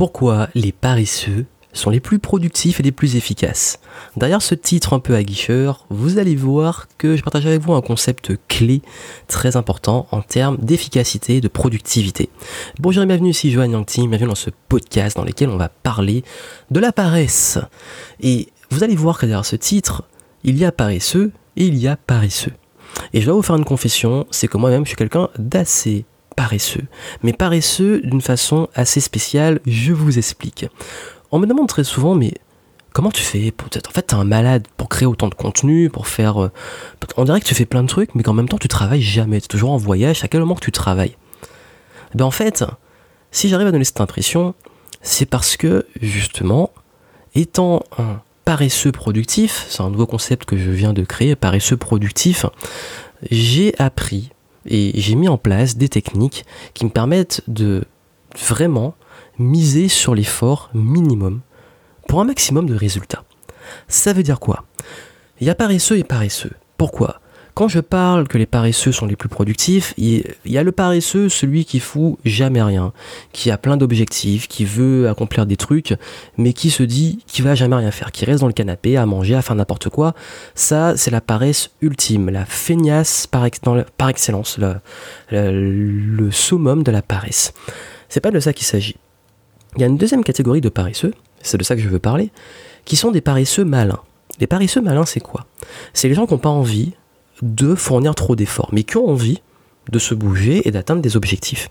Pourquoi les paresseux sont les plus productifs et les plus efficaces. Derrière ce titre un peu aguicheur, vous allez voir que je partage avec vous un concept clé très important en termes d'efficacité et de productivité. Bonjour et bienvenue ici Johan Yangti, bienvenue dans ce podcast dans lequel on va parler de la paresse. Et vous allez voir que derrière ce titre, il y a paresseux et il y a paresseux. Et je dois vous faire une confession, c'est que moi-même je suis quelqu'un d'assez paresseux. Mais paresseux d'une façon assez spéciale, je vous explique. On me demande très souvent, mais comment tu fais En fait, t'es un malade pour créer autant de contenu, pour faire. Euh, on dirait que tu fais plein de trucs, mais qu'en même temps, tu travailles jamais. Tu es toujours en voyage. À quel moment tu travailles? Ben en fait, si j'arrive à donner cette impression, c'est parce que, justement, étant un paresseux productif, c'est un nouveau concept que je viens de créer, paresseux productif, j'ai appris et j'ai mis en place des techniques qui me permettent de vraiment miser sur l'effort minimum pour un maximum de résultats. Ça veut dire quoi? Il y a paresseux et paresseux. Pourquoi? Quand je parle que les paresseux sont les plus productifs, il y a le paresseux, celui qui fout jamais rien, qui a plein d'objectifs, qui veut accomplir des trucs, mais qui se dit qu'il va jamais rien faire, qui reste dans le canapé à manger, à faire n'importe quoi. Ça, c'est la paresse ultime, la feignasse par, excellence, le, summum de la paresse. C'est pas de ça qu'il s'agit. Il y a une deuxième catégorie de paresseux, c'est de ça que je veux parler, qui sont des paresseux malins. Les paresseux malins, c'est quoi? C'est les gens qui n'ont pas envie de fournir trop d'efforts, mais qui ont envie de se bouger et d'atteindre des objectifs.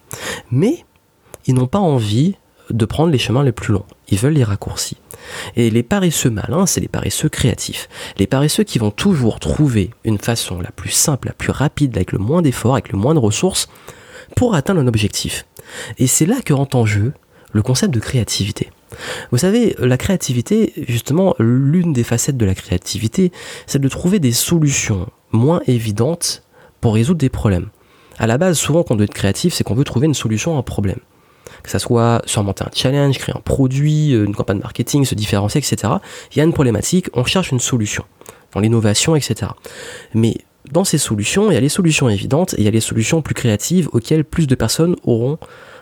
Mais ils n'ont pas envie de prendre les chemins les plus longs. Ils veulent les raccourcis. Et les paresseux malins, c'est les paresseux créatifs. Les paresseux qui vont toujours trouver une façon la plus simple, la plus rapide, avec le moins d'efforts, avec le moins de ressources, pour atteindre un objectif. Et c'est là que rentre en jeu le concept de créativité. Vous savez, la créativité, justement, l'une des facettes de la créativité, c'est de trouver des solutions moins évidentes pour résoudre des problèmes. À la base, souvent, quand on doit être créatif, c'est qu'on veut trouver une solution à un problème. Que ça soit surmonter un challenge, créer un produit, une campagne marketing, se différencier, etc. Il y a une problématique, on cherche une solution. Dans l'innovation, etc. Mais dans ces solutions, il y a les solutions évidentes et il y a les solutions plus créatives auxquelles plus de personnes auront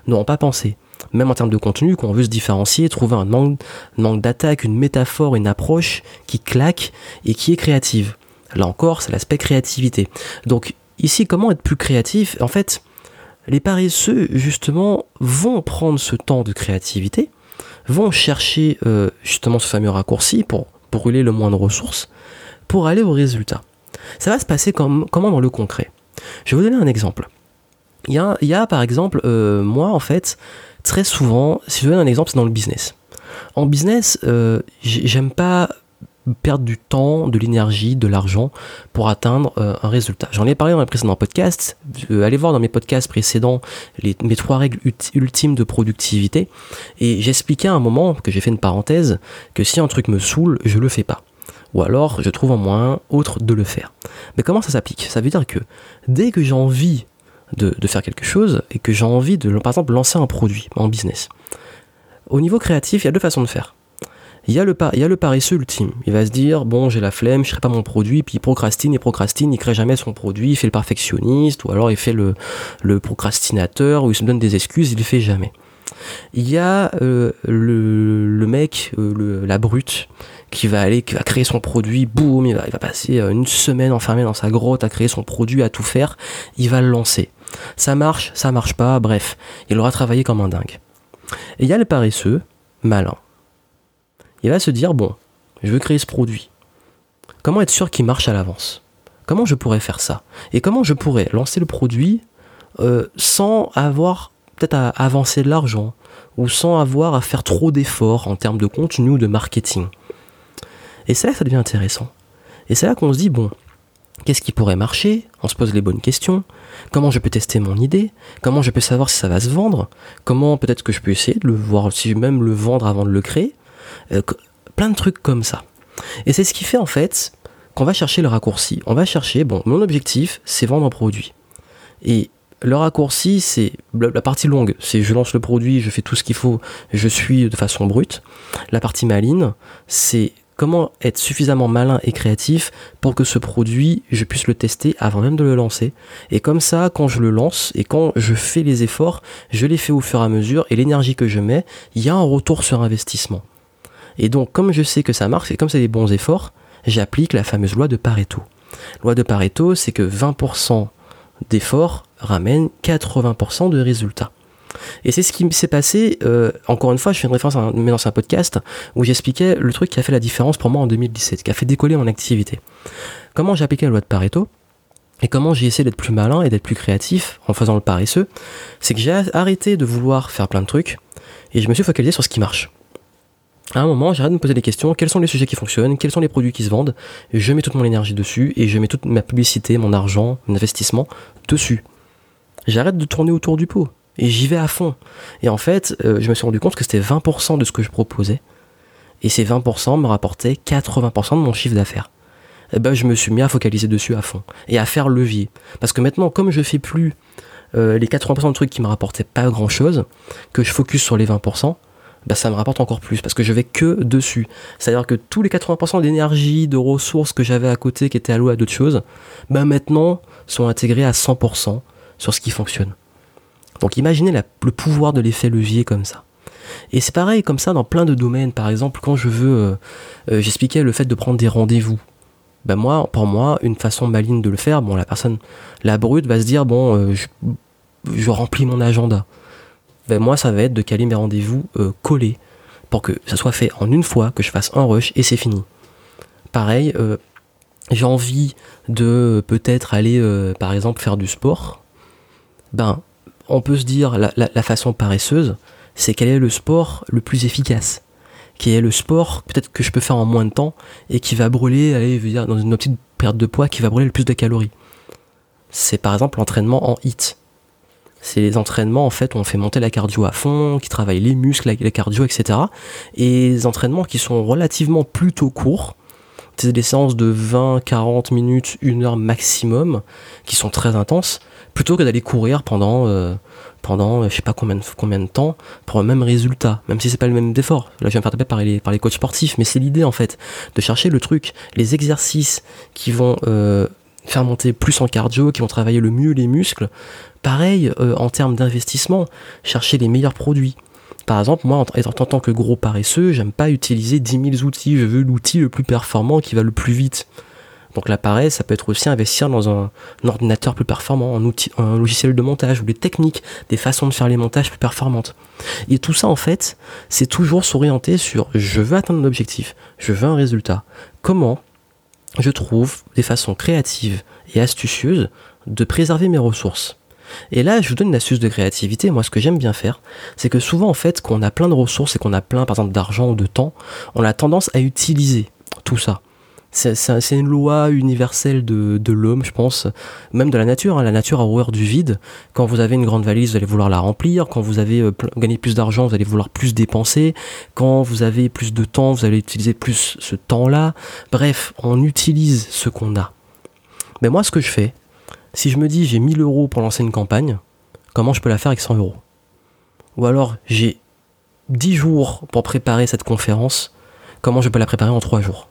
n'auront pas pensé. Même en termes de contenu, quand on veut se différencier, trouver un angle, d'attaque, une métaphore, une approche qui claque et qui est créative. Là encore, c'est l'aspect créativité. Donc ici, comment être plus créatif? En fait, les paresseux, justement, vont prendre ce temps de créativité, vont chercher euh, justement ce fameux raccourci pour brûler le moins de ressources, pour aller au résultat. Ça va se passer comme, comment dans le concret? Je vais vous donner un exemple. Il y a, par exemple, euh, moi en fait, très souvent, si je veux donner un exemple, c'est dans le business. En business, euh, j'aime pas perdre du temps, de l'énergie, de l'argent pour atteindre euh, un résultat. J'en ai parlé dans mes précédents podcasts. allez voir dans mes podcasts précédents mes trois règles ultimes de productivité. Et j'expliquais à un moment, que j'ai fait une parenthèse, que si un truc me saoule, je le fais pas. Ou alors, je trouve un moyen autre de le faire. Mais comment ça s'applique? Ça veut dire que dès que j'ai envie de, faire quelque chose et que j'ai envie de, par exemple, lancer un produit en business. Au niveau créatif, il y a deux façons de faire. Il y, a le, le paresseux ultime. Il va se dire, bon, j'ai la flemme, je ne pas mon produit, puis il procrastine, il procrastine, il crée jamais son produit, il fait le perfectionniste, ou alors il fait le, le procrastinateur, ou il se donne des excuses, il le fait jamais. Il y a euh, le, mec, euh, la brute, qui va aller, qui va créer son produit, boum, il va, il va passer euh, une semaine enfermé dans sa grotte à créer son produit, à tout faire, il va le lancer. Ça marche, ça marche pas, bref, il aura travaillé comme un dingue. Et il y a le paresseux, malin. Il va se dire, bon, je veux créer ce produit. Comment être sûr qu'il marche à l'avance? Comment je pourrais faire ça? Et comment je pourrais lancer le produit euh, sans avoir peut-être à avancer de l'argent ou sans avoir à faire trop d'efforts en termes de contenu ou de marketing? Et c'est là que ça devient intéressant. Et c'est là qu'on se dit, bon, Qu'est-ce qui pourrait marcher? On se pose les bonnes questions. Comment je peux tester mon idée? Comment je peux savoir si ça va se vendre? Comment peut-être que je peux essayer de le voir, si même le vendre avant de le créer? Euh, Plein de trucs comme ça. Et c'est ce qui fait en fait qu'on va chercher le raccourci. On va chercher, bon, mon objectif, c'est vendre un produit. Et le raccourci, c'est la partie longue, c'est je lance le produit, je fais tout ce qu'il faut, je suis de façon brute. La partie maline, c'est comment être suffisamment malin et créatif pour que ce produit, je puisse le tester avant même de le lancer. Et comme ça, quand je le lance et quand je fais les efforts, je les fais au fur et à mesure et l'énergie que je mets, il y a un retour sur investissement. Et donc, comme je sais que ça marche et comme c'est des bons efforts, j'applique la fameuse loi de Pareto. Loi de Pareto, c'est que 20% d'efforts ramènent 80% de résultats. Et c'est ce qui s'est passé, euh, encore une fois, je fais une référence à un, ancien podcast où j'expliquais le truc qui a fait la différence pour moi en 2017, qui a fait décoller mon activité. Comment j'ai appliqué la loi de Pareto et comment j'ai essayé d'être plus malin et d'être plus créatif en faisant le paresseux, c'est que j'ai arrêté de vouloir faire plein de trucs et je me suis focalisé sur ce qui marche. À un moment, j'arrête de me poser des questions, quels sont les sujets qui fonctionnent, quels sont les produits qui se vendent, je mets toute mon énergie dessus et je mets toute ma publicité, mon argent, mon investissement dessus. J'arrête de tourner autour du pot et j'y vais à fond. Et en fait, euh, je me suis rendu compte que c'était 20% de ce que je proposais. Et ces 20% me rapportaient 80% de mon chiffre d'affaires. Et eh ben, je me suis mis à focaliser dessus à fond et à faire levier. Parce que maintenant, comme je fais plus euh, les 80% de trucs qui me rapportaient pas grand chose, que je focus sur les 20%, bah, ça me rapporte encore plus parce que je vais que dessus. C'est-à-dire que tous les 80% d'énergie, de ressources que j'avais à côté qui étaient alloués à d'autres choses, bah maintenant sont intégrés à 100% sur ce qui fonctionne. Donc imaginez le pouvoir de l'effet levier comme ça. Et c'est pareil comme ça dans plein de domaines. Par exemple, quand je veux, euh, euh, j'expliquais le fait de prendre des rendez-vous. Ben moi, pour moi, une façon maligne de le faire, bon, la personne, la brute va se dire, bon, euh, je, remplis mon agenda. Ben moi, ça va être de caler mes rendez-vous collés pour que ça soit fait en une fois, que je fasse un rush et c'est fini. Pareil, j'ai envie de peut-être aller, par exemple, faire du sport. Ben, on peut se dire la, façon paresseuse, c'est quel est le sport le plus efficace Quel est le sport peut-être que je peux faire en moins de temps et qui va brûler, allez, dire, dans une petite perte de poids, qui va brûler le plus de calories C'est par exemple l'entraînement en HIT. C'est les entraînements en fait où on fait monter la cardio à fond, qui travaillent les muscles, la, cardio, etc. Et des entraînements qui sont relativement plutôt courts, c'est des séances de 20, 40 minutes, 1 heure maximum, qui sont très intenses, plutôt que d'aller courir pendant, euh, pendant je sais pas combien de, combien de temps pour le même résultat, même si c'est pas le même effort. Là, je viens de faire taper par les, par les coachs sportifs, mais c'est l'idée en fait, de chercher le truc, les exercices qui vont euh, faire monter plus en cardio, qui vont travailler le mieux les muscles. Pareil, euh, en termes d'investissement, chercher les meilleurs produits. Par exemple, moi, en, tant que gros paresseux, j'aime pas utiliser 10 000 outils, je veux l'outil le plus performant qui va le plus vite. Donc l'appareil, ça peut être aussi investir dans un, ordinateur plus performant, un, outil, un logiciel de montage ou des techniques, des façons de faire les montages plus performantes. Et tout ça, en fait, c'est toujours s'orienter sur je veux atteindre un objectif, je veux un résultat. Comment je trouve des façons créatives et astucieuses de préserver mes ressources. Et là, je vous donne une astuce de créativité. Moi, ce que j'aime bien faire, c'est que souvent, en fait, quand on a plein de ressources et qu'on a plein, par exemple, d'argent ou de temps, on a tendance à utiliser tout ça c'est une loi universelle de, l'homme, je pense, même de la nature. Hein. La nature a horreur du vide. Quand vous avez une grande valise, vous allez vouloir la remplir. Quand vous avez euh, gagné plus d'argent, vous allez vouloir plus dépenser. Quand vous avez plus de temps, vous allez utiliser plus ce temps-là. Bref, on utilise ce qu'on a. Mais moi, ce que je fais, si je me dis j'ai 1000 euros pour lancer une campagne, comment je peux la faire avec 100 euros? Ou alors j'ai 10 jours pour préparer cette conférence, comment je peux la préparer en 3 jours?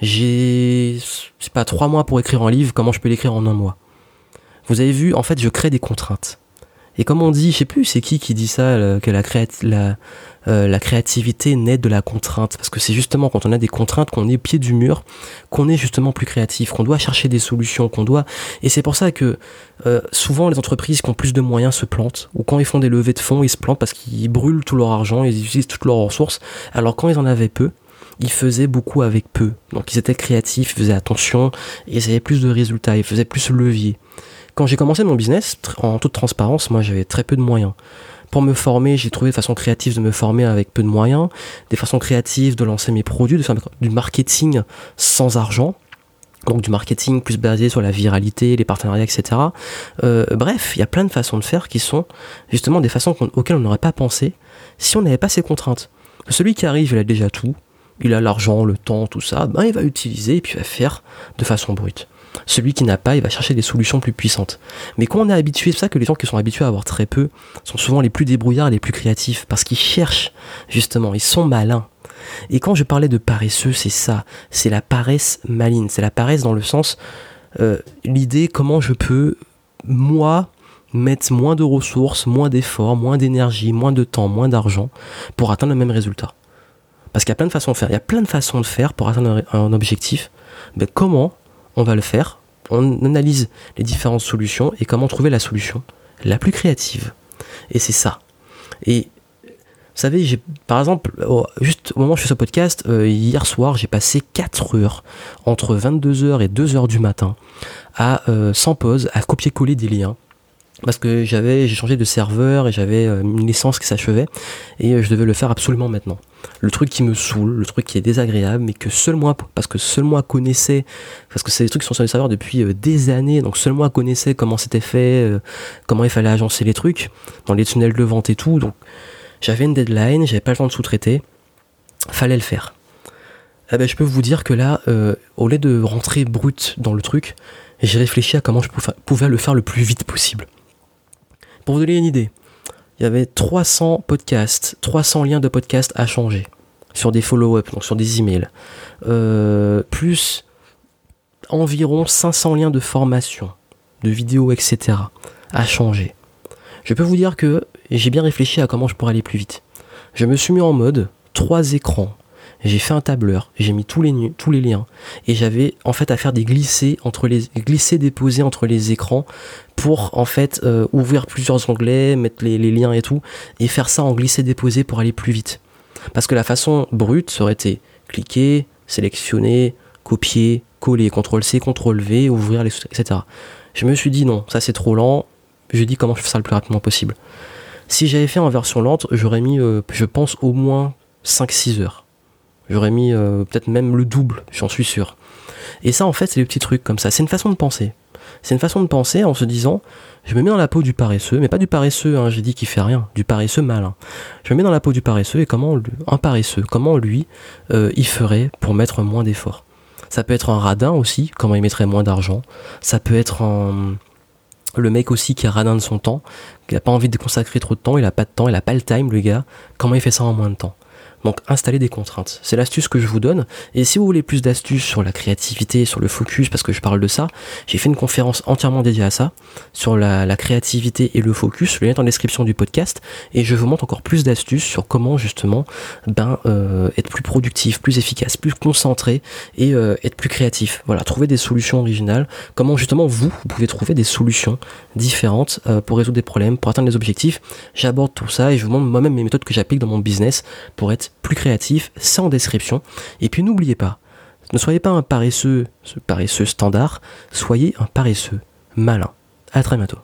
J'ai, c'est pas, trois mois pour écrire un livre, comment je peux l'écrire en un mois? Vous avez vu, en fait, je crée des contraintes. Et comme on dit, je sais plus c'est qui qui dit ça, que la, la, euh, la créativité naît de la contrainte. Parce que c'est justement quand on a des contraintes, qu'on est pied du mur, qu'on est justement plus créatif, qu'on doit chercher des solutions, qu'on doit... Et c'est pour ça que euh, souvent les entreprises qui ont plus de moyens se plantent, ou quand ils font des levées de fonds, ils se plantent parce qu'ils brûlent tout leur argent, ils utilisent toutes leurs ressources. Alors quand ils en avaient peu, ils faisaient beaucoup avec peu. Donc ils étaient créatifs, ils faisaient attention, ils avaient plus de résultats, ils faisaient plus levier. Quand j'ai commencé mon business, en toute transparence, moi j'avais très peu de moyens. Pour me former, j'ai trouvé de façon créative de me former avec peu de moyens, des façons créatives de lancer mes produits, de faire du marketing sans argent, donc du marketing plus basé sur la viralité, les partenariats, etc. Euh, bref, il y a plein de façons de faire qui sont justement des façons auxquelles on n'aurait pas pensé si on n'avait pas ces contraintes. Celui qui arrive, il a déjà tout, il a l'argent, le temps, tout ça, ben il va utiliser et puis il va faire de façon brute. Celui qui n'a pas, il va chercher des solutions plus puissantes. Mais quand on est habitué, c'est ça que les gens qui sont habitués à avoir très peu sont souvent les plus débrouillards les plus créatifs parce qu'ils cherchent justement, ils sont malins. Et quand je parlais de paresseux, c'est ça, c'est la paresse maligne, c'est la paresse dans le sens, euh, l'idée comment je peux, moi, mettre moins de ressources, moins d'efforts, moins d'énergie, moins de temps, moins d'argent pour atteindre le même résultat. Parce qu'il y a plein de façons de faire, il y a plein de façons de faire pour atteindre un objectif. Mais comment on va le faire? On analyse les différentes solutions et comment trouver la solution la plus créative. Et c'est ça. Et vous savez, j'ai, par exemple, juste au moment où je fais ce podcast, euh, hier soir, j'ai passé 4 heures entre 22h et 2h du matin à, euh, sans pause, à copier-coller des liens parce que j'avais j'ai changé de serveur et j'avais euh, une licence qui s'achevait et je devais le faire absolument maintenant. Le truc qui me saoule, le truc qui est désagréable, mais que seul moi, parce que seul moi connaissais, parce que c'est des trucs qui sont sur les serveurs depuis des années, donc seul moi connaissais comment c'était fait, comment il fallait agencer les trucs dans les tunnels de vente et tout, donc j'avais une deadline, j'avais pas le temps de sous-traiter, fallait le faire. Eh ben, je peux vous dire que là, euh, au lieu de rentrer brut dans le truc, j'ai réfléchi à comment je pouvais le faire le plus vite possible. Pour vous donner une idée, il y avait 300 podcasts, 300 liens de podcasts à changer sur des follow-up, donc sur des emails, euh, plus environ 500 liens de formation, de vidéos, etc. à changer. Je peux vous dire que j'ai bien réfléchi à comment je pourrais aller plus vite. Je me suis mis en mode trois écrans. J'ai fait un tableur, j'ai mis tous les, tous les liens et j'avais en fait à faire des glissés entre les glisser déposer entre les écrans pour en fait euh, ouvrir plusieurs onglets, mettre les, liens et tout et faire ça en glisser déposer pour aller plus vite. Parce que la façon brute serait été cliquer, sélectionner, copier, coller, CTRL C, CTRL V, ouvrir les etc. Je me suis dit non, ça c'est trop lent, je dis comment je fais ça le plus rapidement possible? Si j'avais fait en version lente, j'aurais mis, euh, je pense, au moins 5-6 heures. J'aurais mis euh, peut-être même le double, j'en suis sûr. Et ça, en fait, c'est des petits trucs comme ça. C'est une façon de penser. C'est une façon de penser en se disant, je me mets dans la peau du paresseux, mais pas du paresseux, hein, j'ai dit qu'il fait rien, du paresseux malin. Je me mets dans la peau du paresseux et comment un paresseux, comment lui, euh, il ferait pour mettre moins d'efforts. Ça peut être un radin aussi, comment il mettrait moins d'argent. Ça peut être le mec aussi qui a radin de son temps, qui n'a pas envie de consacrer trop de temps, il a pas de temps, il a pas le time, le gars. Comment il fait ça en moins de temps? Donc installer des contraintes. C'est l'astuce que je vous donne. Et si vous voulez plus d'astuces sur la créativité, sur le focus, parce que je parle de ça, j'ai fait une conférence entièrement dédiée à ça, sur la, créativité et le focus. Le lien est en description du podcast. Et je vous montre encore plus d'astuces sur comment justement ben, euh, être plus productif, plus efficace, plus concentré et euh, être plus créatif. Voilà, trouver des solutions originales. Comment justement vous, vous pouvez trouver des solutions différentes euh, pour résoudre des problèmes, pour atteindre des objectifs. J'aborde tout ça et je vous montre moi-même mes méthodes que j'applique dans mon business pour être plus créatif, sans description. Et puis n'oubliez pas, ne soyez pas un paresseux, ce paresseux standard, soyez un paresseux malin. À très bientôt.